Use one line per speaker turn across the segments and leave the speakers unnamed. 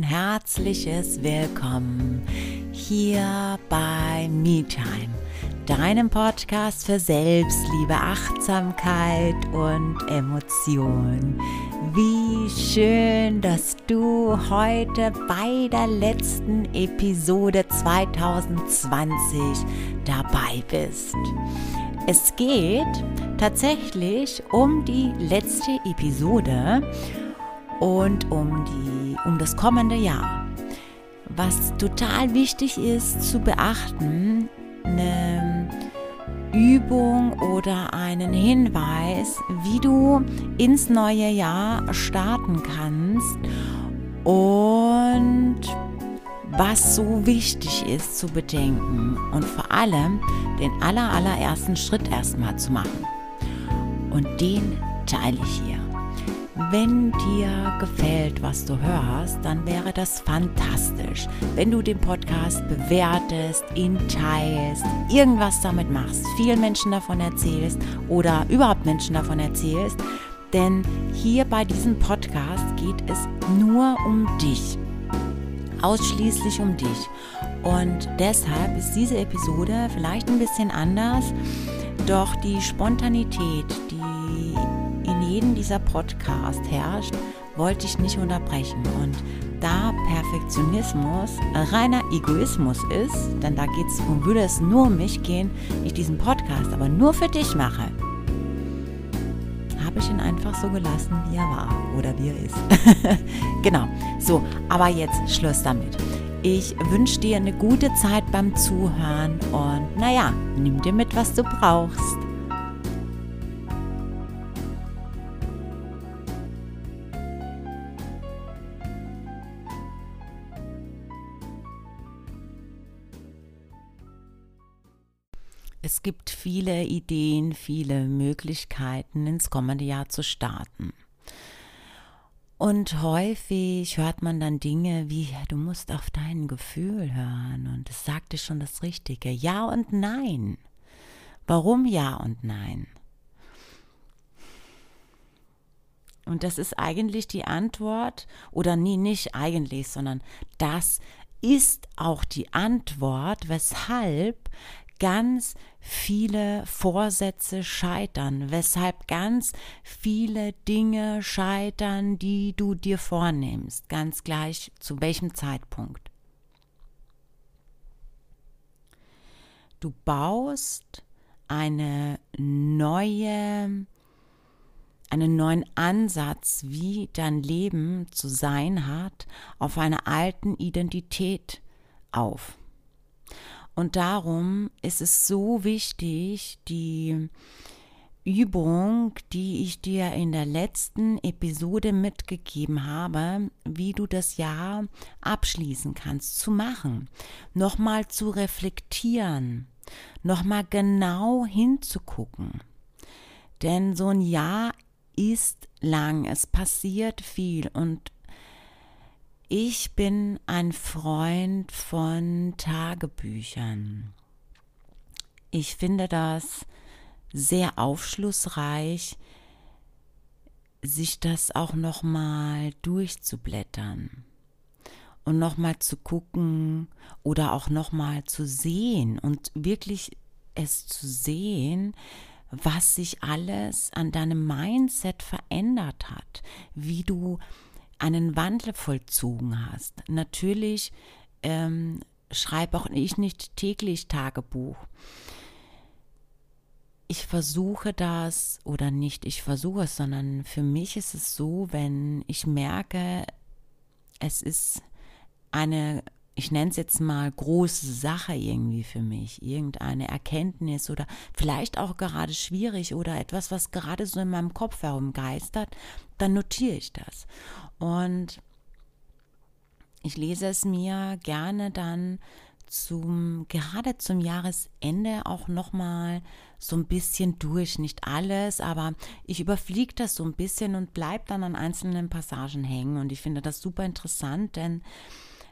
ein herzliches Willkommen hier bei MeTime, deinem Podcast für Selbstliebe, Achtsamkeit und Emotion. Wie schön, dass du heute bei der letzten Episode 2020 dabei bist. Es geht tatsächlich um die letzte Episode und um, die, um das kommende Jahr. Was total wichtig ist zu beachten, eine Übung oder einen Hinweis, wie du ins neue Jahr starten kannst und was so wichtig ist zu bedenken und vor allem den aller, allerersten Schritt erstmal zu machen. Und den teile ich hier. Wenn dir gefällt, was du hörst, dann wäre das fantastisch, wenn du den Podcast bewertest, ihn teilst, irgendwas damit machst, vielen Menschen davon erzählst oder überhaupt Menschen davon erzählst. Denn hier bei diesem Podcast geht es nur um dich ausschließlich um dich. Und deshalb ist diese Episode vielleicht ein bisschen anders, doch die Spontanität, die jedem dieser Podcasts herrscht, wollte ich nicht unterbrechen. Und da Perfektionismus reiner Egoismus ist, denn da geht es um, würde es nur um mich gehen, ich diesen Podcast aber nur für dich mache, habe ich ihn einfach so gelassen, wie er war oder wie er ist. genau. So, aber jetzt Schluss damit. Ich wünsche dir eine gute Zeit beim Zuhören und naja, nimm dir mit, was du brauchst. Es gibt viele Ideen, viele Möglichkeiten, ins kommende Jahr zu starten. Und häufig hört man dann Dinge wie, du musst auf dein Gefühl hören und es sagt dir schon das Richtige. Ja und nein. Warum ja und nein? Und das ist eigentlich die Antwort, oder nie, nicht eigentlich, sondern das ist auch die Antwort, weshalb ganz viele Vorsätze scheitern, weshalb ganz viele Dinge scheitern, die du dir vornimmst, ganz gleich zu welchem Zeitpunkt. Du baust eine neue einen neuen Ansatz, wie dein Leben zu sein hat, auf einer alten Identität auf. Und darum ist es so wichtig, die Übung, die ich dir in der letzten Episode mitgegeben habe, wie du das Jahr abschließen kannst, zu machen, nochmal zu reflektieren, nochmal genau hinzugucken. Denn so ein Jahr ist lang, es passiert viel und ich bin ein Freund von Tagebüchern. Ich finde das sehr aufschlussreich, sich das auch noch mal durchzublättern und noch mal zu gucken oder auch noch mal zu sehen und wirklich es zu sehen, was sich alles an deinem Mindset verändert hat, wie du einen Wandel vollzogen hast. Natürlich ähm, schreibe auch ich nicht täglich Tagebuch. Ich versuche das oder nicht, ich versuche es, sondern für mich ist es so, wenn ich merke, es ist eine, ich nenne es jetzt mal große Sache irgendwie für mich, irgendeine Erkenntnis oder vielleicht auch gerade schwierig oder etwas, was gerade so in meinem Kopf herumgeistert, dann notiere ich das. Und ich lese es mir gerne dann zum gerade zum Jahresende auch noch mal so ein bisschen durch, nicht alles, aber ich überfliege das so ein bisschen und bleibe dann an einzelnen Passagen hängen und ich finde das super interessant, denn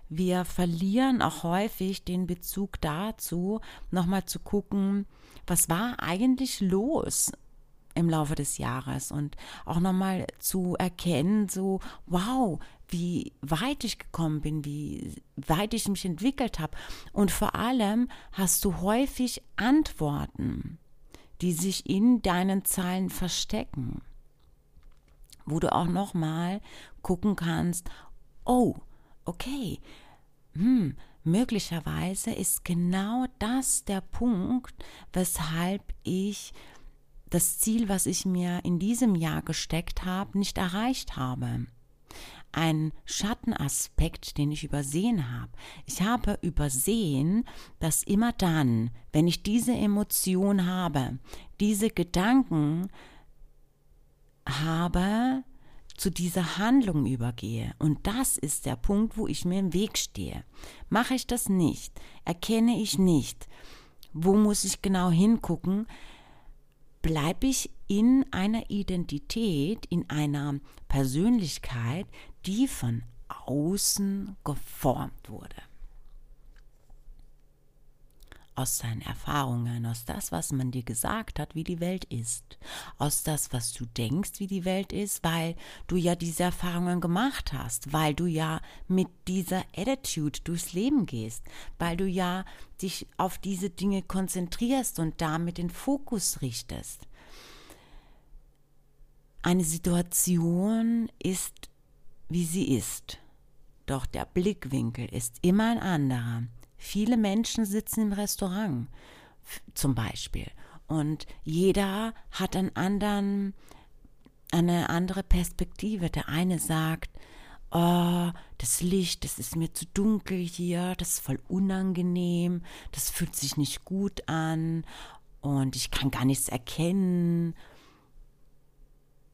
wir verlieren auch häufig den Bezug dazu, nochmal zu gucken, was war eigentlich los im Laufe des Jahres und auch nochmal zu erkennen, so, wow, wie weit ich gekommen bin, wie weit ich mich entwickelt habe. Und vor allem hast du häufig Antworten, die sich in deinen Zahlen verstecken, wo du auch nochmal gucken kannst, oh, okay, hm, möglicherweise ist genau das der Punkt, weshalb ich das Ziel, was ich mir in diesem Jahr gesteckt habe, nicht erreicht habe. Ein Schattenaspekt, den ich übersehen habe. Ich habe übersehen, dass immer dann, wenn ich diese Emotion habe, diese Gedanken habe, zu dieser Handlung übergehe. Und das ist der Punkt, wo ich mir im Weg stehe. Mache ich das nicht, erkenne ich nicht, wo muss ich genau hingucken, bleibe ich in einer Identität, in einer Persönlichkeit, die von außen geformt wurde aus seinen Erfahrungen, aus das, was man dir gesagt hat, wie die Welt ist, aus das, was du denkst, wie die Welt ist, weil du ja diese Erfahrungen gemacht hast, weil du ja mit dieser Attitude durchs Leben gehst, weil du ja dich auf diese Dinge konzentrierst und damit den Fokus richtest. Eine Situation ist, wie sie ist, doch der Blickwinkel ist immer ein anderer. Viele Menschen sitzen im Restaurant zum Beispiel und jeder hat einen anderen, eine andere Perspektive. Der eine sagt, oh, das Licht, das ist mir zu dunkel hier, das ist voll unangenehm, das fühlt sich nicht gut an und ich kann gar nichts erkennen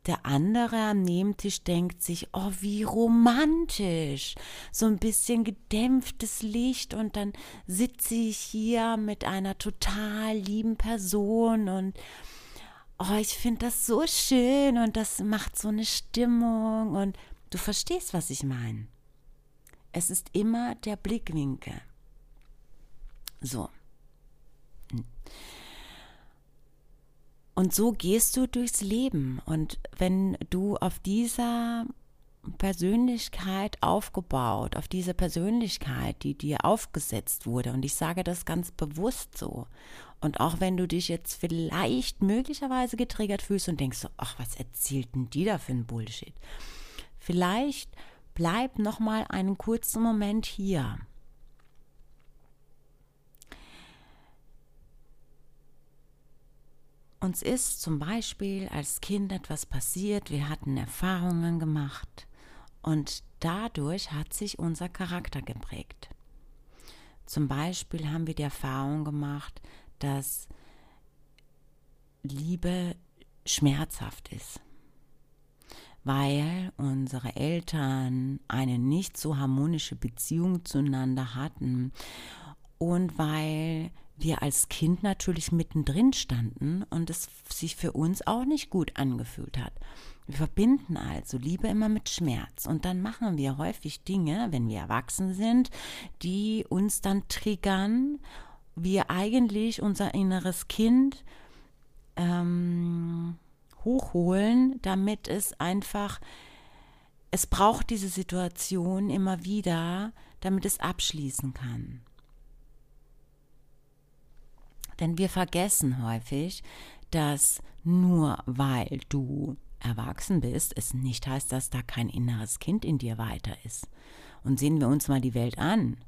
der andere am Nebentisch denkt sich, oh, wie romantisch. So ein bisschen gedämpftes Licht und dann sitze ich hier mit einer total lieben Person und oh, ich finde das so schön und das macht so eine Stimmung und du verstehst, was ich meine. Es ist immer der Blickwinkel. So. Und so gehst du durchs Leben. Und wenn du auf dieser Persönlichkeit aufgebaut, auf diese Persönlichkeit, die dir aufgesetzt wurde, und ich sage das ganz bewusst so, und auch wenn du dich jetzt vielleicht möglicherweise getriggert fühlst und denkst so, ach, was erzählt denn die da für ein Bullshit? Vielleicht bleib noch mal einen kurzen Moment hier Uns ist zum Beispiel als Kind etwas passiert, wir hatten Erfahrungen gemacht und dadurch hat sich unser Charakter geprägt. Zum Beispiel haben wir die Erfahrung gemacht, dass Liebe schmerzhaft ist, weil unsere Eltern eine nicht so harmonische Beziehung zueinander hatten und weil wir als Kind natürlich mittendrin standen und es sich für uns auch nicht gut angefühlt hat. Wir verbinden also Liebe immer mit Schmerz und dann machen wir häufig Dinge, wenn wir erwachsen sind, die uns dann triggern, wir eigentlich unser inneres Kind ähm, hochholen, damit es einfach, es braucht diese Situation immer wieder, damit es abschließen kann. Denn wir vergessen häufig, dass nur weil du erwachsen bist, es nicht heißt, dass da kein inneres Kind in dir weiter ist. Und sehen wir uns mal die Welt an,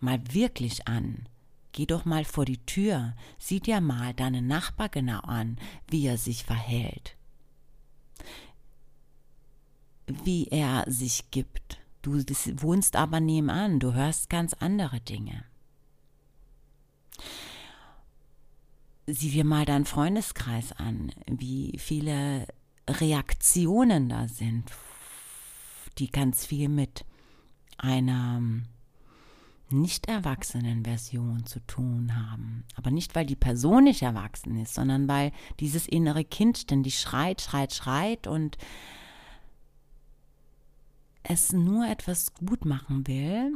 mal wirklich an. Geh doch mal vor die Tür, sieh dir mal deinen Nachbar genau an, wie er sich verhält, wie er sich gibt. Du wohnst aber nebenan, du hörst ganz andere Dinge. Sieh dir mal deinen Freundeskreis an, wie viele Reaktionen da sind, die ganz viel mit einer nicht erwachsenen Version zu tun haben. Aber nicht, weil die Person nicht erwachsen ist, sondern weil dieses innere Kind ständig schreit, schreit, schreit und es nur etwas gut machen will,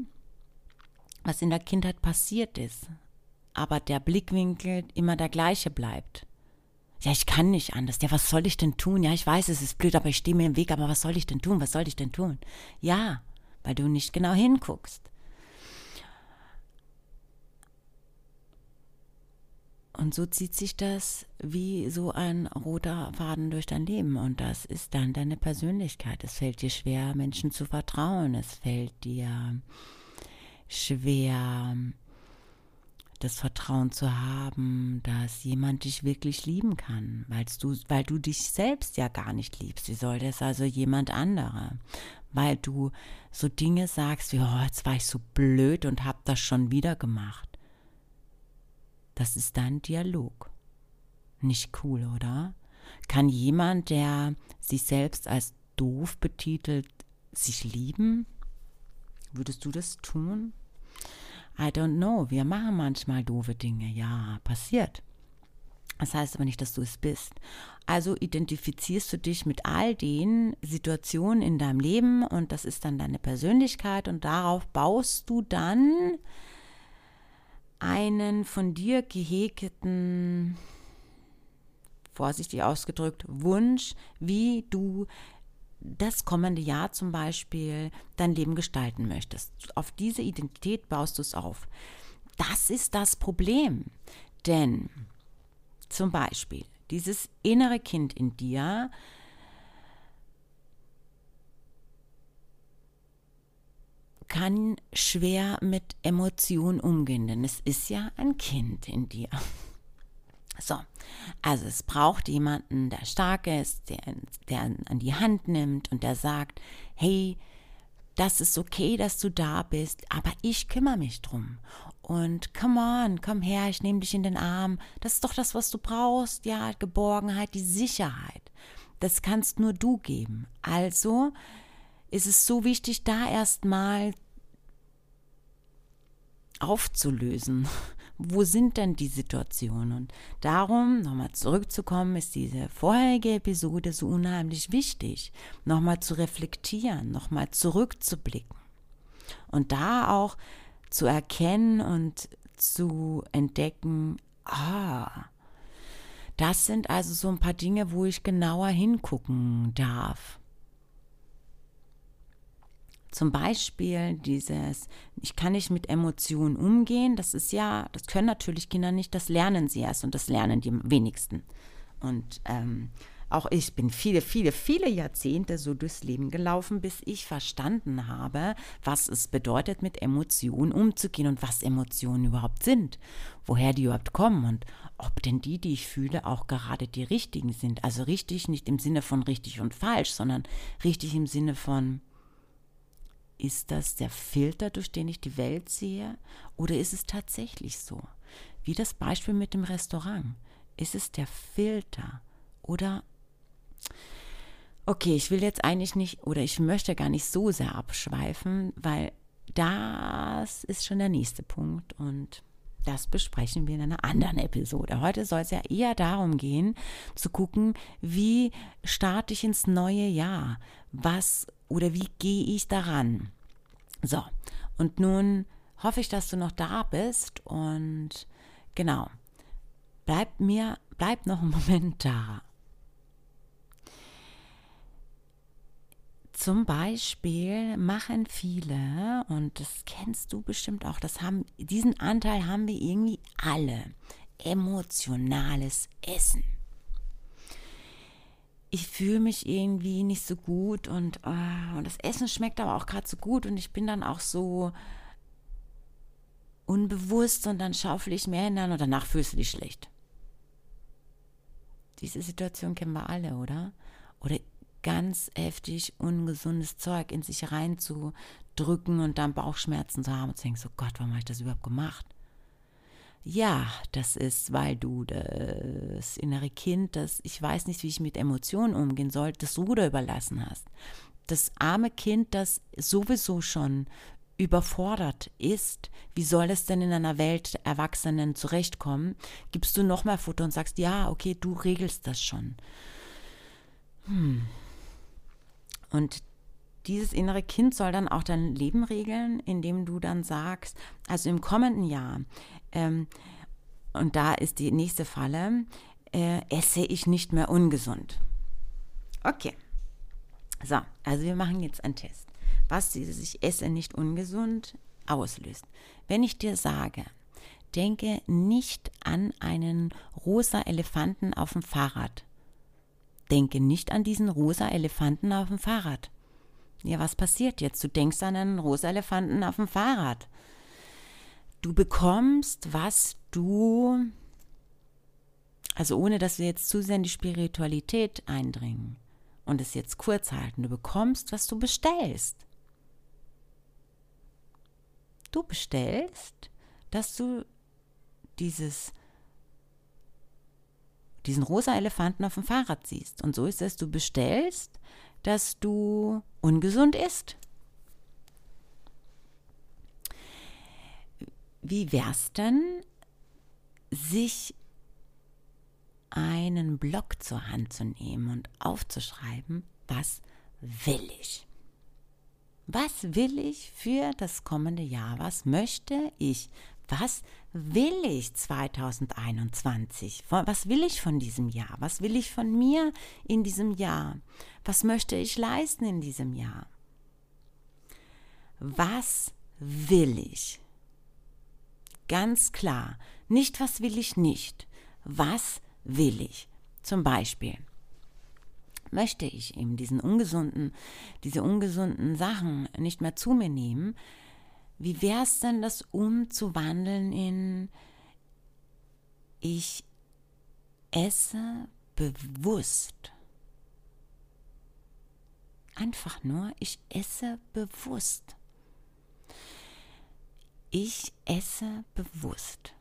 was in der Kindheit passiert ist aber der Blickwinkel immer der gleiche bleibt. Ja, ich kann nicht anders. Ja, was soll ich denn tun? Ja, ich weiß, es ist blöd, aber ich stehe mir im Weg, aber was soll ich denn tun? Was soll ich denn tun? Ja, weil du nicht genau hinguckst. Und so zieht sich das wie so ein roter Faden durch dein Leben. Und das ist dann deine Persönlichkeit. Es fällt dir schwer, Menschen zu vertrauen. Es fällt dir schwer, das Vertrauen zu haben, dass jemand dich wirklich lieben kann, weil du, weil du dich selbst ja gar nicht liebst. Wie soll das also jemand anderer? Weil du so Dinge sagst wie, oh, jetzt war ich so blöd und hab das schon wieder gemacht. Das ist dein Dialog. Nicht cool, oder? Kann jemand, der sich selbst als doof betitelt, sich lieben? Würdest du das tun? I don't know. Wir machen manchmal doofe Dinge. Ja, passiert. Das heißt aber nicht, dass du es bist. Also identifizierst du dich mit all den Situationen in deinem Leben und das ist dann deine Persönlichkeit und darauf baust du dann einen von dir gehegten, vorsichtig ausgedrückt, Wunsch, wie du das kommende Jahr zum Beispiel dein Leben gestalten möchtest. Auf diese Identität baust du es auf. Das ist das Problem. Denn zum Beispiel dieses innere Kind in dir, kann schwer mit Emotionen umgehen, denn es ist ja ein Kind in dir. So, also es braucht jemanden, der stark ist, der, der an die Hand nimmt und der sagt, hey, das ist okay, dass du da bist, aber ich kümmere mich drum. Und come on, komm her, ich nehme dich in den Arm. Das ist doch das, was du brauchst. Ja, Geborgenheit, die Sicherheit. Das kannst nur du geben. Also ist es so wichtig, da erstmal aufzulösen. Wo sind denn die Situationen? Und darum, nochmal zurückzukommen, ist diese vorherige Episode so unheimlich wichtig, nochmal zu reflektieren, nochmal zurückzublicken. Und da auch zu erkennen und zu entdecken, ah, das sind also so ein paar Dinge, wo ich genauer hingucken darf. Zum Beispiel dieses, ich kann nicht mit Emotionen umgehen, das ist ja, das können natürlich Kinder nicht, das lernen sie erst und das lernen die wenigsten. Und ähm, auch ich bin viele, viele, viele Jahrzehnte so durchs Leben gelaufen, bis ich verstanden habe, was es bedeutet, mit Emotionen umzugehen und was Emotionen überhaupt sind, woher die überhaupt kommen und ob denn die, die ich fühle, auch gerade die richtigen sind. Also richtig nicht im Sinne von richtig und falsch, sondern richtig im Sinne von, ist das der Filter, durch den ich die Welt sehe? Oder ist es tatsächlich so? Wie das Beispiel mit dem Restaurant. Ist es der Filter? Oder Okay, ich will jetzt eigentlich nicht oder ich möchte gar nicht so sehr abschweifen, weil das ist schon der nächste Punkt und das besprechen wir in einer anderen Episode. Heute soll es ja eher darum gehen, zu gucken, wie starte ich ins neue Jahr? Was oder wie gehe ich daran? So, und nun hoffe ich, dass du noch da bist und genau, bleib mir, bleib noch einen Moment da. Zum Beispiel machen viele, und das kennst du bestimmt auch, das haben, diesen Anteil haben wir irgendwie alle, emotionales Essen. Ich fühle mich irgendwie nicht so gut und, uh, und das Essen schmeckt aber auch gerade so gut und ich bin dann auch so unbewusst und dann schaufel ich mehr hinein und danach fühlst du dich schlecht. Diese Situation kennen wir alle, oder? Oder ganz heftig ungesundes Zeug in sich reinzudrücken und dann Bauchschmerzen zu haben und zu denken, so Gott, warum habe ich das überhaupt gemacht? Ja, das ist, weil du das innere Kind, das ich weiß nicht, wie ich mit Emotionen umgehen soll, das Ruder überlassen hast. Das arme Kind, das sowieso schon überfordert ist, wie soll es denn in einer Welt Erwachsenen zurechtkommen, gibst du noch mehr Futter und sagst, ja, okay, du regelst das schon. Hm. Und dieses innere Kind soll dann auch dein Leben regeln, indem du dann sagst, also im kommenden Jahr, ähm, und da ist die nächste Falle, äh, esse ich nicht mehr ungesund. Okay. So, also wir machen jetzt einen Test. was dieses Esse nicht ungesund auslöst. Wenn ich dir sage, denke nicht an einen rosa Elefanten auf dem Fahrrad. Denke nicht an diesen rosa Elefanten auf dem Fahrrad. Ja, was passiert jetzt? Du denkst an einen rosa Elefanten auf dem Fahrrad. Du bekommst, was du, also ohne dass wir jetzt zu sehr in die Spiritualität eindringen und es jetzt kurz halten, du bekommst, was du bestellst. Du bestellst, dass du dieses diesen rosa Elefanten auf dem Fahrrad siehst. Und so ist es, du bestellst, dass du ungesund isst. Wie wär's denn, sich einen Block zur Hand zu nehmen und aufzuschreiben, was will ich? Was will ich für das kommende Jahr? Was möchte ich? Was will ich 2021? Was will ich von diesem Jahr? Was will ich von mir in diesem Jahr? Was möchte ich leisten in diesem Jahr? Was will ich? Ganz klar, nicht was will ich nicht. Was will ich? Zum Beispiel möchte ich eben diesen ungesunden, diese ungesunden Sachen nicht mehr zu mir nehmen, wie wäre es denn, das umzuwandeln in ich esse bewusst? Einfach nur, ich esse bewusst. Ich esse bewusst.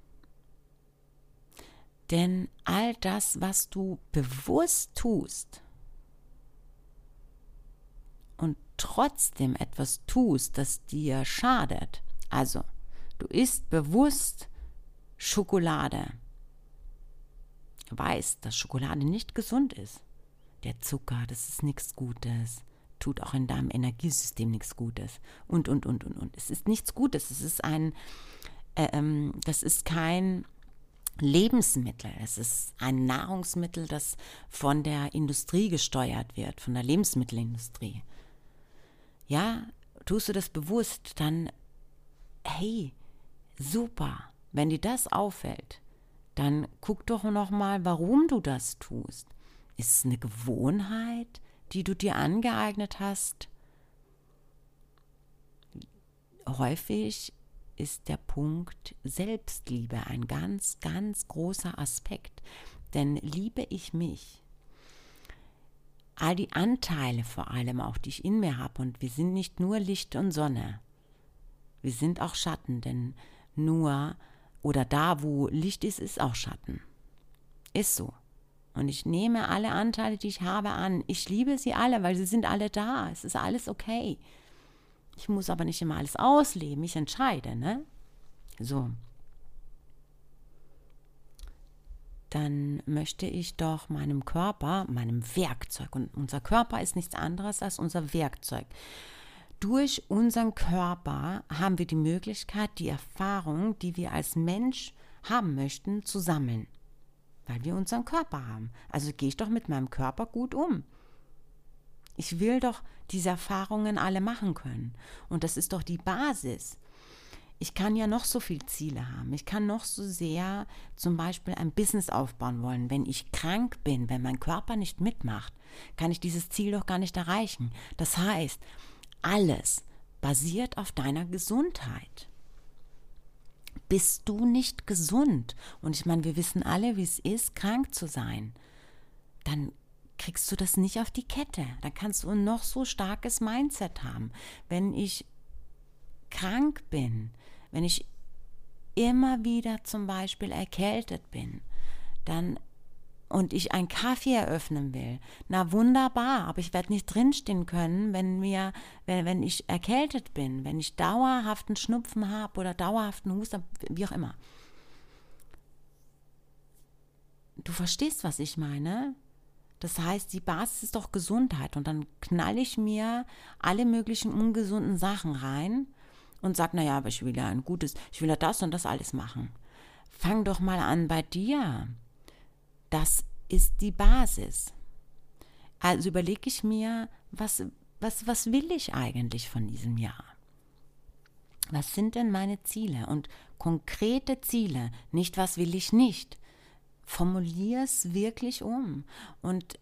Denn all das, was du bewusst tust und trotzdem etwas tust, das dir schadet, also du isst bewusst Schokolade, weißt, dass Schokolade nicht gesund ist. Der Zucker, das ist nichts Gutes, tut auch in deinem Energiesystem nichts Gutes und, und, und, und, und. Es ist nichts Gutes, es ist ein, äh, ähm, das ist kein Lebensmittel. Es ist ein Nahrungsmittel, das von der Industrie gesteuert wird, von der Lebensmittelindustrie ja, tust du das bewusst, dann, hey, super, wenn dir das auffällt, dann guck doch noch mal, warum du das tust. Ist es eine Gewohnheit, die du dir angeeignet hast? Häufig ist der Punkt Selbstliebe ein ganz, ganz großer Aspekt. Denn liebe ich mich, all die Anteile vor allem auch, die ich in mir habe. Und wir sind nicht nur Licht und Sonne. Wir sind auch Schatten, denn nur oder da, wo Licht ist, ist auch Schatten. Ist so. Und ich nehme alle Anteile, die ich habe, an. Ich liebe sie alle, weil sie sind alle da. Es ist alles okay. Ich muss aber nicht immer alles ausleben. Ich entscheide, ne? So. Dann möchte ich doch meinem Körper, meinem Werkzeug, und unser Körper ist nichts anderes als unser Werkzeug. Durch unseren Körper haben wir die Möglichkeit, die Erfahrung, die wir als Mensch haben möchten, zu sammeln. Weil wir unseren Körper haben. Also gehe ich doch mit meinem Körper gut um. Ich will doch diese Erfahrungen alle machen können. Und das ist doch die Basis ich kann ja noch so viele Ziele haben. Ich kann noch so sehr zum Beispiel ein Business aufbauen wollen. Wenn ich krank bin, wenn mein Körper nicht mitmacht, kann ich dieses Ziel doch gar nicht erreichen. Das heißt, alles basiert auf deiner Gesundheit. Bist du nicht gesund, und ich meine, wir wissen alle, wie es ist, krank zu sein, dann kriegst du das nicht auf die Kette. Dann kannst du ein noch so starkes Mindset haben. Wenn ich krank bin, wenn ich immer wieder zum Beispiel erkältet bin, dann und ich einen Kaffee eröffnen will, na wunderbar, aber ich werde nicht drinstehen können, wenn mir, wenn, wenn ich erkältet bin, wenn ich dauerhaften Schnupfen habe oder dauerhaften Husten, wie auch immer. Du verstehst, was ich meine? Das heißt, die Basis ist doch Gesundheit und dann knall ich mir alle möglichen ungesunden Sachen rein und sag, naja, aber ich will ja ein gutes, ich will ja das und das alles machen. Fang doch mal an bei dir. Das ist die Basis. Also überlege ich mir, was, was, was will ich eigentlich von diesem Jahr? Was sind denn meine Ziele? Und konkrete Ziele, nicht was will ich nicht. Formulier es wirklich um und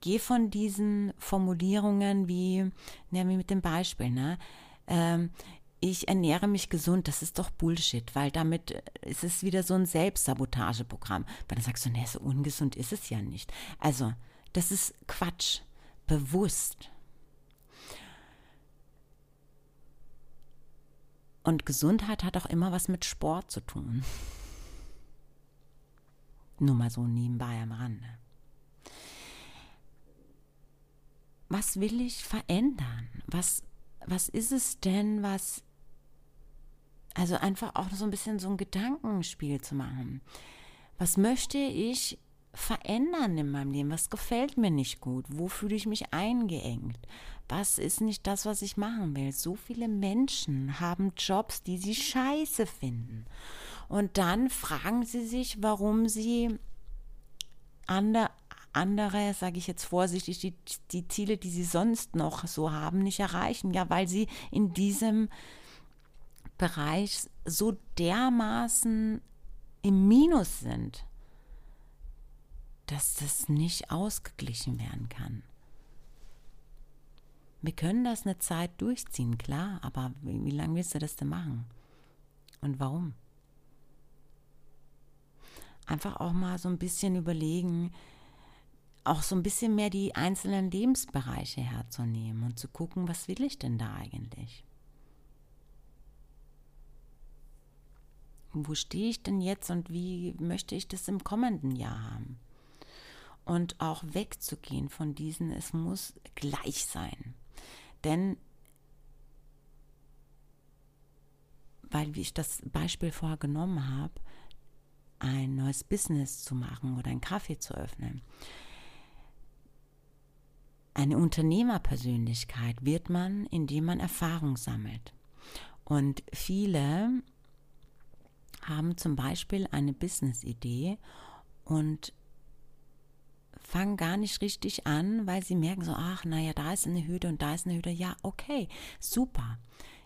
geh von diesen Formulierungen wie, ja, wie mit dem Beispiel, ne? Ähm, ich ernähre mich gesund, das ist doch Bullshit, weil damit ist es wieder so ein Selbstsabotageprogramm. Weil dann sagst du, nee, so ungesund ist es ja nicht. Also, das ist Quatsch. Bewusst. Und Gesundheit hat auch immer was mit Sport zu tun. Nur mal so nebenbei am Rande. Was will ich verändern? Was, was ist es denn, was also einfach auch so ein bisschen so ein Gedankenspiel zu machen. Was möchte ich verändern in meinem Leben? Was gefällt mir nicht gut? Wo fühle ich mich eingeengt? Was ist nicht das, was ich machen will? So viele Menschen haben Jobs, die sie scheiße finden. Und dann fragen sie sich, warum sie andere, andere sage ich jetzt vorsichtig, die, die Ziele, die sie sonst noch so haben, nicht erreichen. Ja, weil sie in diesem Bereich so dermaßen im Minus sind, dass das nicht ausgeglichen werden kann. Wir können das eine Zeit durchziehen, klar, aber wie, wie lange willst du das denn machen? Und warum? Einfach auch mal so ein bisschen überlegen, auch so ein bisschen mehr die einzelnen Lebensbereiche herzunehmen und zu gucken, was will ich denn da eigentlich? Wo stehe ich denn jetzt und wie möchte ich das im kommenden Jahr haben? Und auch wegzugehen von diesen, es muss gleich sein. Denn, weil wie ich das Beispiel vorher genommen habe, ein neues Business zu machen oder einen Kaffee zu öffnen. Eine Unternehmerpersönlichkeit wird man, indem man Erfahrung sammelt. Und viele haben zum Beispiel eine Business-Idee und fangen gar nicht richtig an, weil sie merken so, ach, naja, da ist eine Hürde und da ist eine Hürde. Ja, okay, super.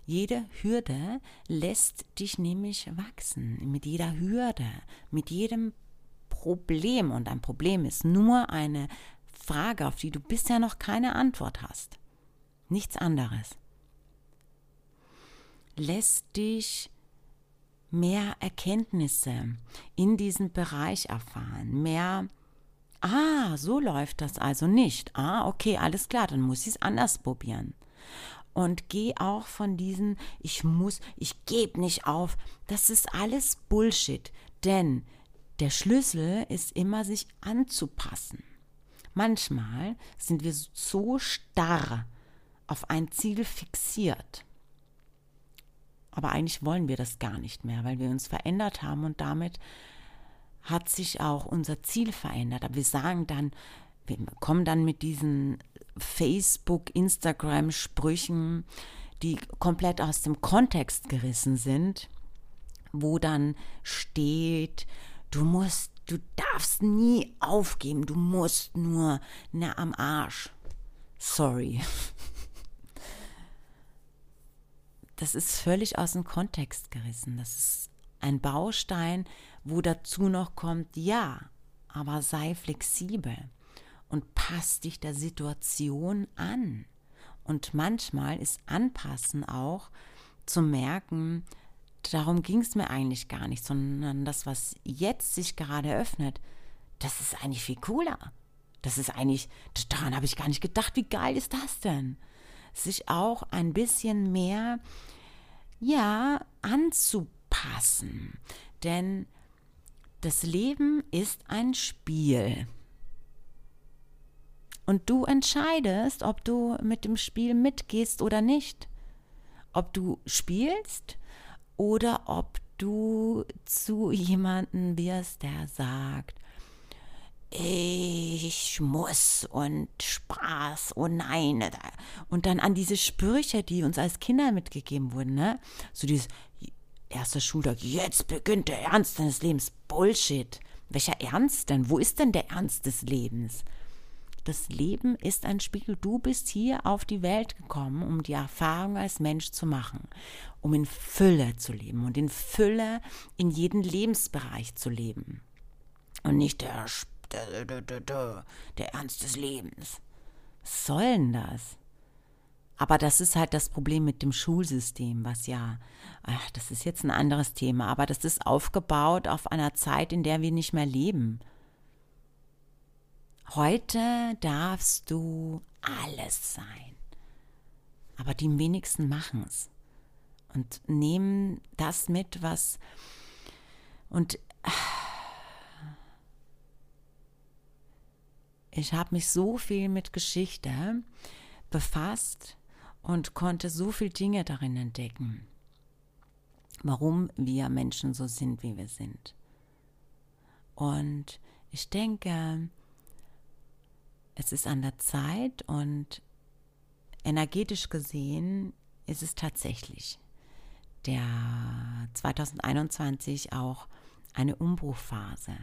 Jede Hürde lässt dich nämlich wachsen. Mit jeder Hürde, mit jedem Problem. Und ein Problem ist nur eine Frage, auf die du bisher noch keine Antwort hast. Nichts anderes. Lässt dich mehr Erkenntnisse in diesem Bereich erfahren, mehr, ah, so läuft das also nicht. Ah, okay, alles klar, dann muss ich es anders probieren. Und geh auch von diesen, ich muss, ich gebe nicht auf. Das ist alles Bullshit. Denn der Schlüssel ist immer, sich anzupassen. Manchmal sind wir so starr auf ein Ziel fixiert, aber eigentlich wollen wir das gar nicht mehr, weil wir uns verändert haben und damit hat sich auch unser Ziel verändert. Aber wir sagen dann, wir kommen dann mit diesen Facebook, Instagram-Sprüchen, die komplett aus dem Kontext gerissen sind, wo dann steht, du musst, du darfst nie aufgeben, du musst nur, na am Arsch. Sorry. das ist völlig aus dem Kontext gerissen. Das ist ein Baustein, wo dazu noch kommt, ja, aber sei flexibel und pass dich der Situation an. Und manchmal ist Anpassen auch zu merken, darum ging es mir eigentlich gar nicht, sondern das, was jetzt sich gerade öffnet, das ist eigentlich viel cooler. Das ist eigentlich, daran habe ich gar nicht gedacht, wie geil ist das denn? Sich auch ein bisschen mehr, ja, anzupassen. Denn das Leben ist ein Spiel. Und du entscheidest, ob du mit dem Spiel mitgehst oder nicht. Ob du spielst oder ob du zu jemandem wirst, der sagt, ich muss und Spaß, oh nein. Und dann an diese Sprüche, die uns als Kinder mitgegeben wurden, ne? So dieses erster Schultag, jetzt beginnt der Ernst deines Lebens. Bullshit. Welcher Ernst denn? Wo ist denn der Ernst des Lebens? Das Leben ist ein Spiegel. Du bist hier auf die Welt gekommen, um die Erfahrung als Mensch zu machen, um in Fülle zu leben und in Fülle in jedem Lebensbereich zu leben. Und nicht der, der, der, Ernst des Lebens. Was soll denn das? Aber das ist halt das Problem mit dem Schulsystem, was ja, ach, das ist jetzt ein anderes Thema, aber das ist aufgebaut auf einer Zeit, in der wir nicht mehr leben. Heute darfst du alles sein. Aber die wenigsten machen es und nehmen das mit, was und ich habe mich so viel mit Geschichte befasst und konnte so viele Dinge darin entdecken, warum wir Menschen so sind, wie wir sind. Und ich denke, es ist an der Zeit und energetisch gesehen ist es tatsächlich der 2021 auch eine Umbruchphase.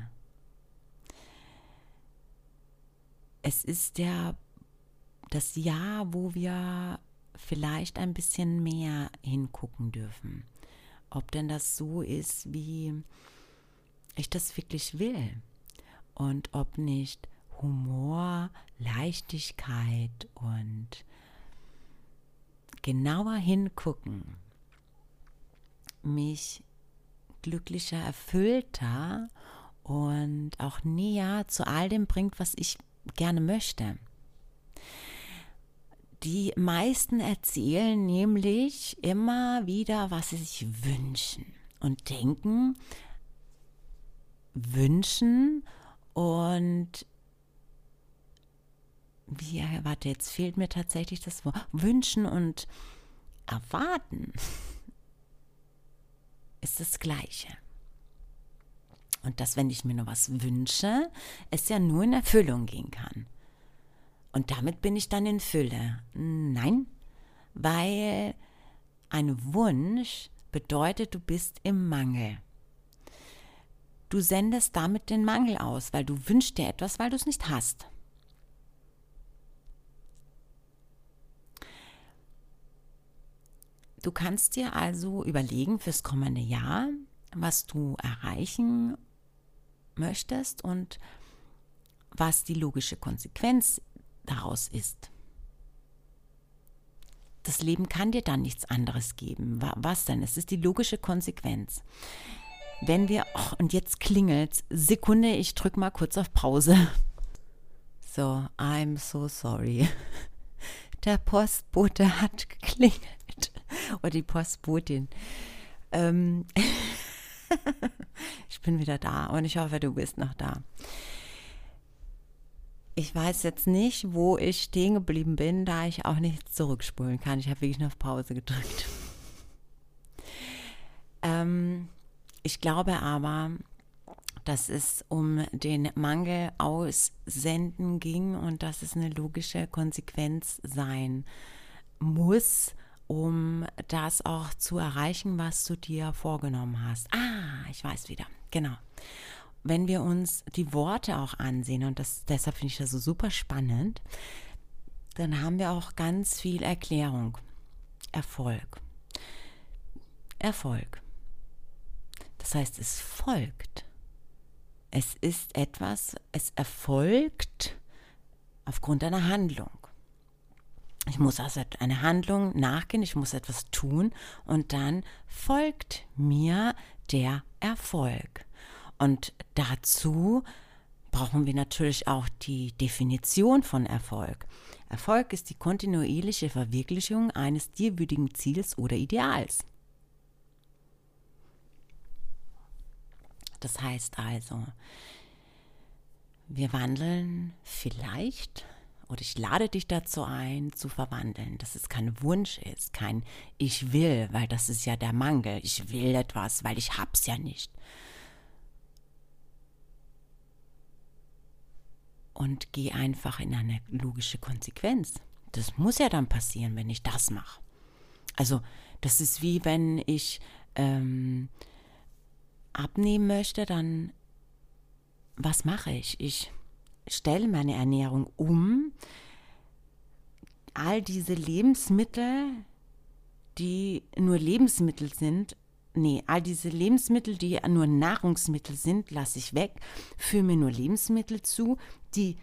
Es ist der das Jahr, wo wir vielleicht ein bisschen mehr hingucken dürfen. Ob denn das so ist, wie ich das wirklich will. Und ob nicht Humor, Leichtigkeit und genauer hingucken mich glücklicher, erfüllter und auch näher zu all dem bringt, was ich gerne möchte. Die meisten erzählen nämlich immer wieder, was sie sich wünschen und denken, wünschen und wie, warte, jetzt fehlt mir tatsächlich das Wort, wünschen und erwarten ist das Gleiche. Und dass, wenn ich mir nur was wünsche, es ja nur in Erfüllung gehen kann. Und damit bin ich dann in Fülle. Nein, weil ein Wunsch bedeutet, du bist im Mangel. Du sendest damit den Mangel aus, weil du wünschst dir etwas, weil du es nicht hast. Du kannst dir also überlegen fürs kommende Jahr, was du erreichen möchtest und was die logische Konsequenz daraus ist. Das Leben kann dir dann nichts anderes geben. Was denn? Es ist die logische Konsequenz. Wenn wir, oh, und jetzt klingelt, Sekunde, ich drücke mal kurz auf Pause. So, I'm so sorry. Der Postbote hat geklingelt. Oder die Postbotin. Ähm ich bin wieder da und ich hoffe, du bist noch da ich weiß jetzt nicht, wo ich stehen geblieben bin, da ich auch nichts zurückspulen kann. Ich habe wirklich nur auf Pause gedrückt. ähm, ich glaube aber, dass es um den Mangel aussenden ging und dass es eine logische Konsequenz sein muss, um das auch zu erreichen, was du dir vorgenommen hast. Ah, ich weiß wieder. Genau wenn wir uns die Worte auch ansehen, und das, deshalb finde ich das so super spannend, dann haben wir auch ganz viel Erklärung. Erfolg. Erfolg. Das heißt, es folgt. Es ist etwas, es erfolgt aufgrund einer Handlung. Ich muss also eine Handlung nachgehen, ich muss etwas tun und dann folgt mir der Erfolg. Und dazu brauchen wir natürlich auch die Definition von Erfolg. Erfolg ist die kontinuierliche Verwirklichung eines dir Ziels oder Ideals. Das heißt also, wir wandeln vielleicht oder ich lade dich dazu ein, zu verwandeln, dass es kein Wunsch ist, kein Ich will, weil das ist ja der Mangel. Ich will etwas, weil ich hab's ja nicht, und geh einfach in eine logische Konsequenz. Das muss ja dann passieren, wenn ich das mache. Also das ist wie wenn ich ähm, abnehmen möchte, dann was mache ich? Ich stelle meine Ernährung um. All diese Lebensmittel, die nur Lebensmittel sind, nee, all diese Lebensmittel, die nur Nahrungsmittel sind, lasse ich weg, führe mir nur Lebensmittel zu, die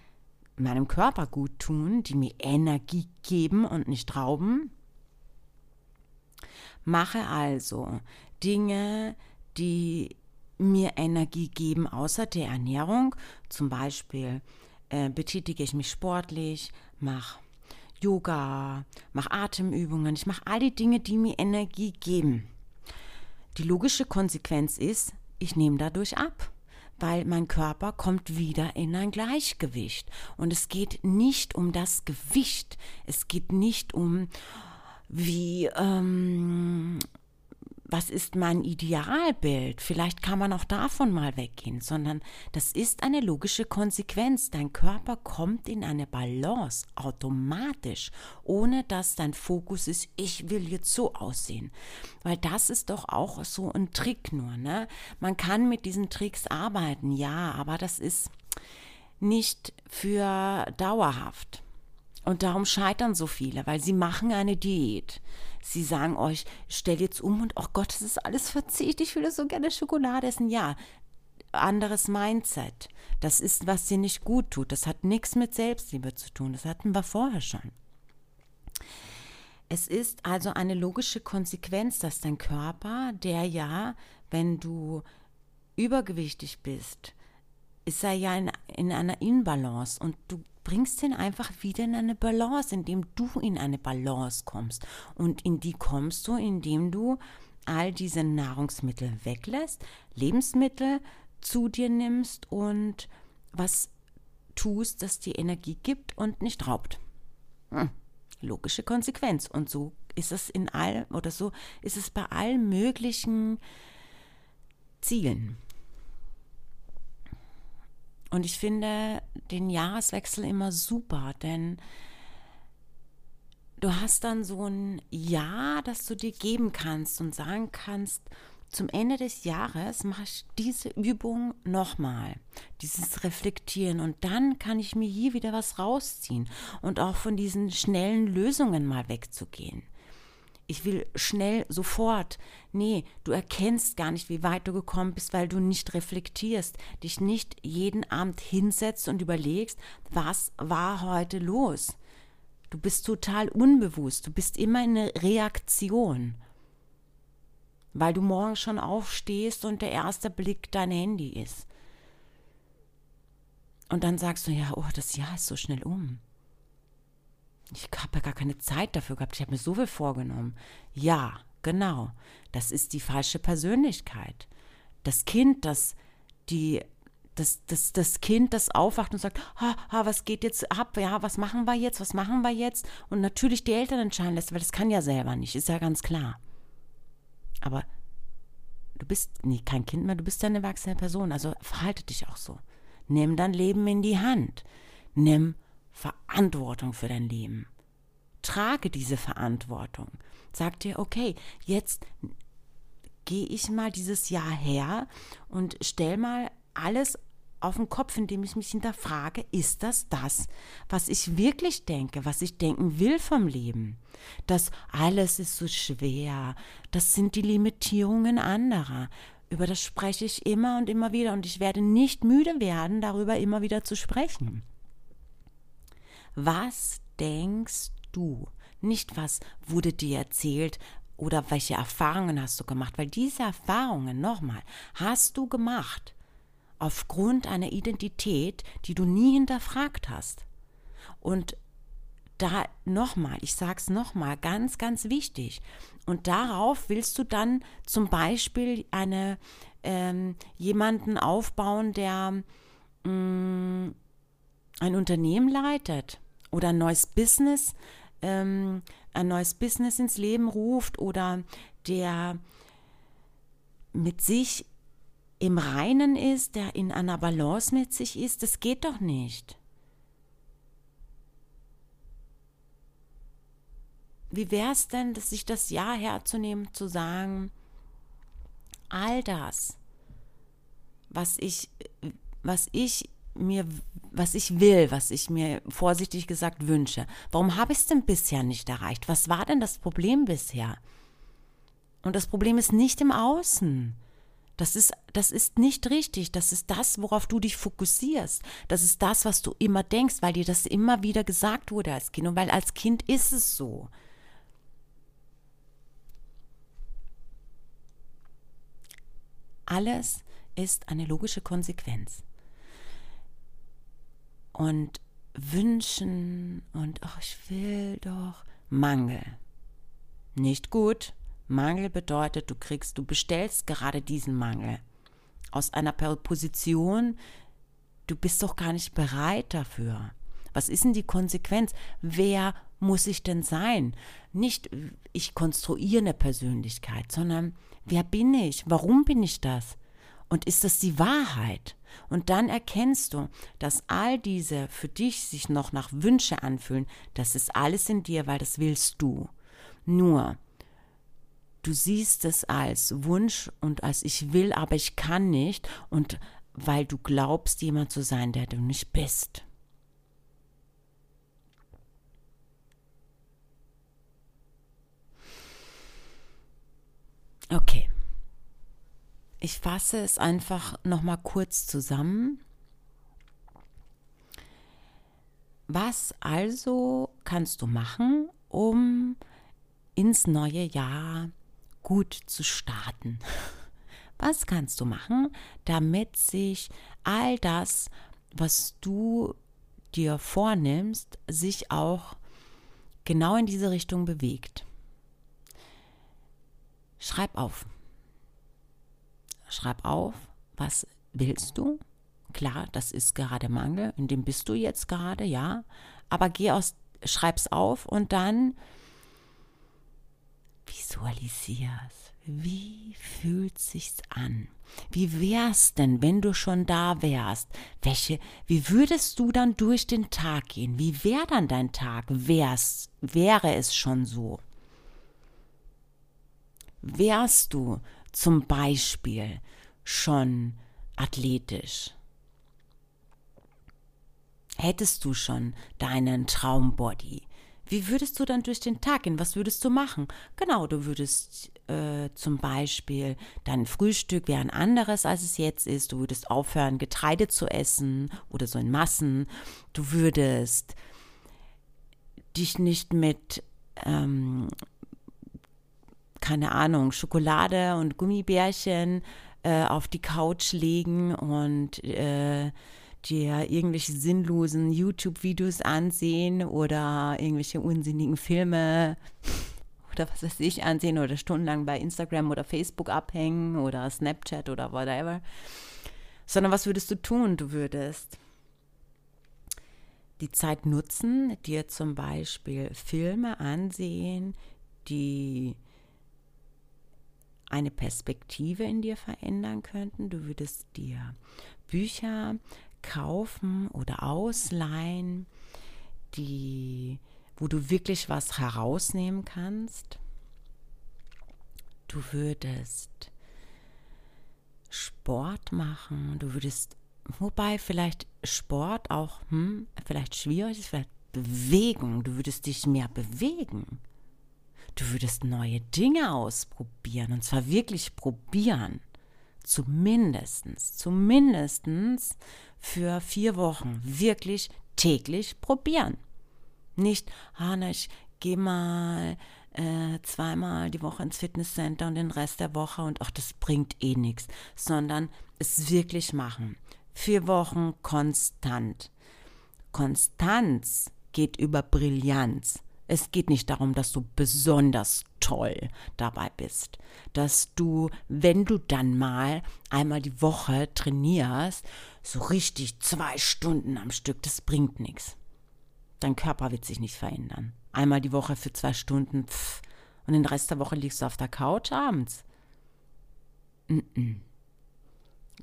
meinem Körper gut tun, die mir Energie geben und nicht rauben. Mache also Dinge, die mir Energie geben, außer der Ernährung. Zum Beispiel äh, betätige ich mich sportlich, mache Yoga, mache Atemübungen, ich mache all die Dinge, die mir Energie geben. Die logische Konsequenz ist, ich nehme dadurch ab, weil mein Körper kommt wieder in ein Gleichgewicht. Und es geht nicht um das Gewicht, es geht nicht um, wie ähm, was ist mein Idealbild? Vielleicht kann man auch davon mal weggehen, sondern das ist eine logische Konsequenz. Dein Körper kommt in eine Balance automatisch, ohne dass dein Fokus ist, ich will jetzt so aussehen. Weil das ist doch auch so ein Trick nur. Ne? Man kann mit diesen Tricks arbeiten, ja, aber das ist nicht für dauerhaft. Und darum scheitern so viele, weil sie machen eine Diät. Sie sagen euch, stell jetzt um und, oh Gott, das ist alles verzieht, ich will so gerne Schokolade essen. Ja, anderes Mindset. Das ist, was dir nicht gut tut. Das hat nichts mit Selbstliebe zu tun. Das hatten wir vorher schon. Es ist also eine logische Konsequenz, dass dein Körper, der ja, wenn du übergewichtig bist, ist er ja in, in einer Inbalance und du bringst ihn einfach wieder in eine Balance, indem du in eine Balance kommst. Und in die kommst du, indem du all diese Nahrungsmittel weglässt, Lebensmittel zu dir nimmst und was tust, das dir Energie gibt und nicht raubt. Hm. Logische Konsequenz. Und so ist es in all oder so ist es bei allen möglichen Zielen. Und ich finde den Jahreswechsel immer super, denn du hast dann so ein Jahr, das du dir geben kannst und sagen kannst, zum Ende des Jahres mache ich diese Übung nochmal, dieses Reflektieren. Und dann kann ich mir hier wieder was rausziehen und auch von diesen schnellen Lösungen mal wegzugehen ich will schnell, sofort. Nee, du erkennst gar nicht, wie weit du gekommen bist, weil du nicht reflektierst, dich nicht jeden Abend hinsetzt und überlegst, was war heute los. Du bist total unbewusst, du bist immer in einer Reaktion, weil du morgen schon aufstehst und der erste Blick dein Handy ist. Und dann sagst du, ja, oh, das Jahr ist so schnell um. Ich habe ja gar keine Zeit dafür gehabt. Ich habe mir so viel vorgenommen. Ja, genau. Das ist die falsche Persönlichkeit. Das Kind, das die das, das, das Kind, das aufwacht und sagt, ha, ha, was geht jetzt ab, ja, was machen wir jetzt, was machen wir jetzt? Und natürlich die Eltern entscheiden lässt, weil das kann ja selber nicht, ist ja ganz klar. Aber du bist nee, kein Kind mehr, du bist ja eine erwachsene Person, also verhalte dich auch so. Nimm dein Leben in die Hand. Nimm Verantwortung für dein Leben. Trage diese Verantwortung. Sag dir, okay, jetzt gehe ich mal dieses Jahr her und stell mal alles auf den Kopf, indem ich mich hinterfrage, ist das das, was ich wirklich denke, was ich denken will vom Leben? Das alles ist so schwer, das sind die Limitierungen anderer. Über das spreche ich immer und immer wieder und ich werde nicht müde werden, darüber immer wieder zu sprechen. Was denkst du? Nicht, was wurde dir erzählt oder welche Erfahrungen hast du gemacht, weil diese Erfahrungen, nochmal, hast du gemacht aufgrund einer Identität, die du nie hinterfragt hast. Und da nochmal, ich sag's nochmal, ganz, ganz wichtig. Und darauf willst du dann zum Beispiel eine, ähm, jemanden aufbauen, der mh, mm, ein Unternehmen leitet oder ein neues Business, ähm, ein neues Business ins Leben ruft oder der mit sich im Reinen ist, der in einer Balance mit sich ist, das geht doch nicht. Wie wäre es denn, sich das Ja herzunehmen, zu sagen, all das, was ich, was ich mir, was ich will, was ich mir vorsichtig gesagt wünsche. Warum habe ich es denn bisher nicht erreicht? Was war denn das Problem bisher? Und das Problem ist nicht im Außen. Das ist, das ist nicht richtig. Das ist das, worauf du dich fokussierst. Das ist das, was du immer denkst, weil dir das immer wieder gesagt wurde als Kind. Und weil als Kind ist es so. Alles ist eine logische Konsequenz. Und wünschen und ach, ich will doch Mangel. Nicht gut. Mangel bedeutet, du kriegst, du bestellst gerade diesen Mangel aus einer Position, du bist doch gar nicht bereit dafür. Was ist denn die Konsequenz? Wer muss ich denn sein? Nicht, ich konstruiere eine Persönlichkeit, sondern wer bin ich? Warum bin ich das? Und ist das die Wahrheit? Und dann erkennst du, dass all diese für dich sich noch nach Wünsche anfühlen, das ist alles in dir, weil das willst du. Nur, du siehst es als Wunsch und als ich will, aber ich kann nicht und weil du glaubst, jemand zu sein, der du nicht bist. Okay. Ich fasse es einfach noch mal kurz zusammen. Was also kannst du machen, um ins neue Jahr gut zu starten. Was kannst du machen, damit sich all das, was du dir vornimmst, sich auch genau in diese Richtung bewegt? Schreib auf. Schreib auf, was willst du? Klar, das ist gerade Mangel, in dem bist du jetzt gerade, ja. Aber geh aus, schreib's auf und dann Visualisier's. Wie fühlt sich's an? Wie wär's denn, wenn du schon da wärst? Welche, wie würdest du dann durch den Tag gehen? Wie wär dann dein Tag? Wär's, wäre es schon so? Wärst du zum Beispiel schon athletisch? Hättest du schon deinen Traumbody? Wie würdest du dann durch den Tag gehen? Was würdest du machen? Genau, du würdest äh, zum Beispiel dein Frühstück wäre ein anderes, als es jetzt ist. Du würdest aufhören, Getreide zu essen oder so in Massen. Du würdest dich nicht mit, ähm, keine Ahnung, Schokolade und Gummibärchen äh, auf die Couch legen und äh, dir irgendwelche sinnlosen YouTube-Videos ansehen oder irgendwelche unsinnigen Filme oder was weiß ich ansehen oder stundenlang bei Instagram oder Facebook abhängen oder Snapchat oder whatever. Sondern was würdest du tun? Du würdest die Zeit nutzen, dir zum Beispiel Filme ansehen, die eine Perspektive in dir verändern könnten. Du würdest dir Bücher kaufen oder ausleihen, die, wo du wirklich was herausnehmen kannst. Du würdest Sport machen, du würdest, wobei vielleicht Sport auch, hm, vielleicht schwierig ist, vielleicht Bewegung, du würdest dich mehr bewegen. Du würdest neue Dinge ausprobieren und zwar wirklich probieren. Zumindestens, zumindestens für vier Wochen wirklich täglich probieren. Nicht, Hanna, ich gehe mal äh, zweimal die Woche ins Fitnesscenter und den Rest der Woche und ach, das bringt eh nichts, sondern es wirklich machen. Vier Wochen konstant. Konstanz geht über Brillanz. Es geht nicht darum, dass du besonders toll dabei bist, dass du, wenn du dann mal einmal die Woche trainierst, so richtig zwei Stunden am Stück, das bringt nichts. Dein Körper wird sich nicht verändern. Einmal die Woche für zwei Stunden, pff, und den Rest der Woche liegst du auf der Couch abends. Mm -mm.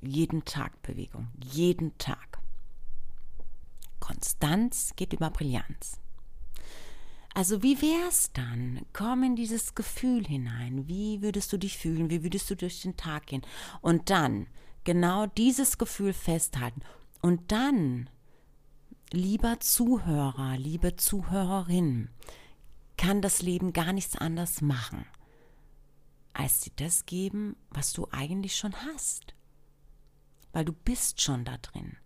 Jeden Tag Bewegung, jeden Tag. Konstanz geht über Brillanz. Also wie wär's dann? Komm in dieses Gefühl hinein. Wie würdest du dich fühlen? Wie würdest du durch den Tag gehen? Und dann genau dieses Gefühl festhalten Und dann, lieber Zuhörer, liebe Zuhörerin, kann das Leben gar nichts anderes machen, als dir das geben, was du eigentlich schon hast. Weil du bist schon da drin.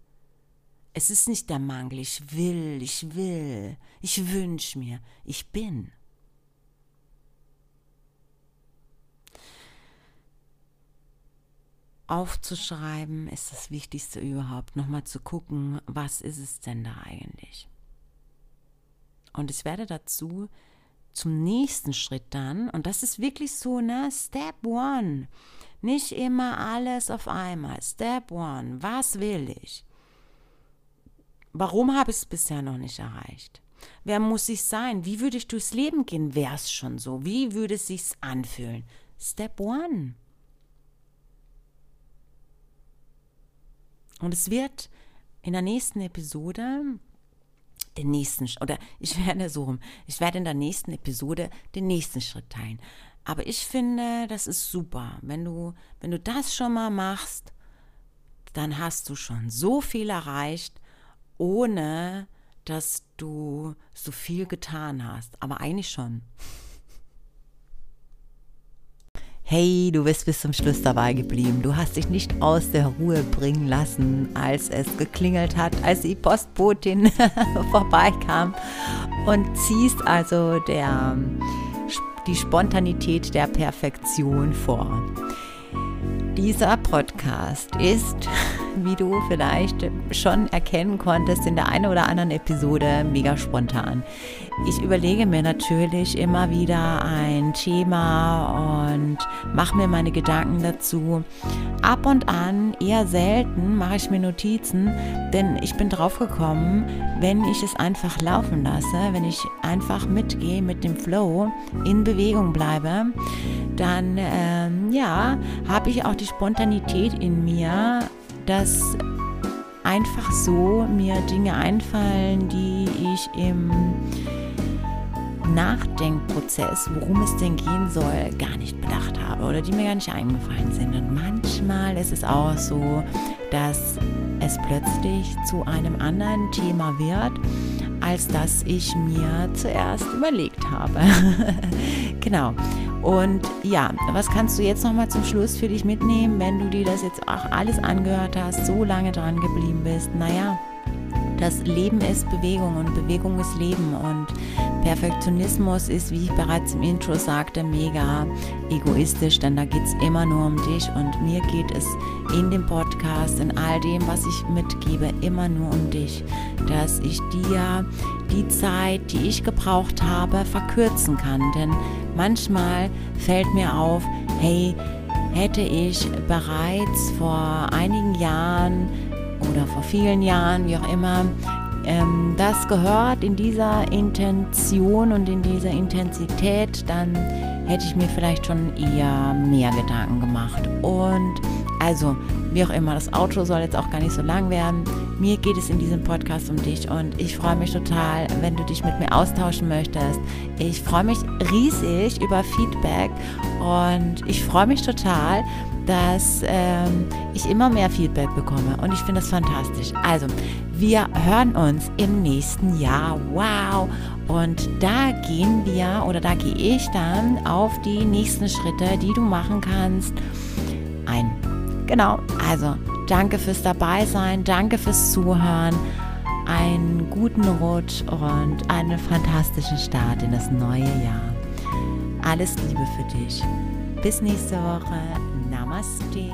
Es ist nicht der Mangel, ich will, ich will, ich wünsche mir, ich bin. Aufzuschreiben ist das Wichtigste überhaupt, nochmal zu gucken, was ist es denn da eigentlich. Und ich werde dazu zum nächsten Schritt dann, und das ist wirklich so, ne, Step One. Nicht immer alles auf einmal. Step One. Was will ich? Warum habe ich es bisher noch nicht erreicht? Wer muss ich sein? Wie würde ich durchs Leben gehen? Wäre es schon so? Wie würde es sich anfühlen? Step One. Und es wird in der nächsten Episode den nächsten oder ich werde so rum, ich werde in der nächsten Episode den nächsten Schritt teilen. Aber ich finde, das ist super. Wenn du, wenn du das schon mal machst, dann hast du schon so viel erreicht ohne dass du so viel getan hast. Aber eigentlich schon. Hey, du bist bis zum Schluss dabei geblieben. Du hast dich nicht aus der Ruhe bringen lassen, als es geklingelt hat, als die Postbotin vorbeikam und ziehst also der, die Spontanität der Perfektion vor. Dieser Podcast ist wie du vielleicht schon erkennen konntest in der einen oder anderen Episode, mega spontan. Ich überlege mir natürlich immer wieder ein Thema und mache mir meine Gedanken dazu. Ab und an, eher selten, mache ich mir Notizen, denn ich bin drauf gekommen, wenn ich es einfach laufen lasse, wenn ich einfach mitgehe mit dem Flow, in Bewegung bleibe, dann ähm, ja, habe ich auch die Spontanität in mir, dass einfach so mir Dinge einfallen, die ich im Nachdenkprozess, worum es denn gehen soll, gar nicht bedacht habe oder die mir gar nicht eingefallen sind. Und manchmal ist es auch so, dass es plötzlich zu einem anderen Thema wird, als das ich mir zuerst überlegt habe. genau. Und ja, was kannst du jetzt nochmal zum Schluss für dich mitnehmen, wenn du dir das jetzt auch alles angehört hast, so lange dran geblieben bist? Naja, das Leben ist Bewegung und Bewegung ist Leben. Und Perfektionismus ist, wie ich bereits im Intro sagte, mega egoistisch, denn da geht es immer nur um dich. Und mir geht es in dem Podcast, in all dem, was ich mitgebe, immer nur um dich, dass ich dir die Zeit, die ich gebraucht habe, verkürzen kann, denn manchmal fällt mir auf, hey, hätte ich bereits vor einigen Jahren oder vor vielen Jahren, wie auch immer, ähm, das gehört in dieser Intention und in dieser Intensität, dann hätte ich mir vielleicht schon eher mehr Gedanken gemacht. Und also, wie auch immer, das Auto soll jetzt auch gar nicht so lang werden. Mir geht es in diesem Podcast um dich und ich freue mich total, wenn du dich mit mir austauschen möchtest. Ich freue mich riesig über Feedback und ich freue mich total, dass ähm, ich immer mehr Feedback bekomme und ich finde das fantastisch. Also, wir hören uns im nächsten Jahr. Wow! Und da gehen wir oder da gehe ich dann auf die nächsten Schritte, die du machen kannst, ein. Genau, also danke fürs Dabeisein, danke fürs Zuhören, einen guten Rutsch und einen fantastischen Start in das neue Jahr. Alles Liebe für dich. Bis nächste Woche. Namaste.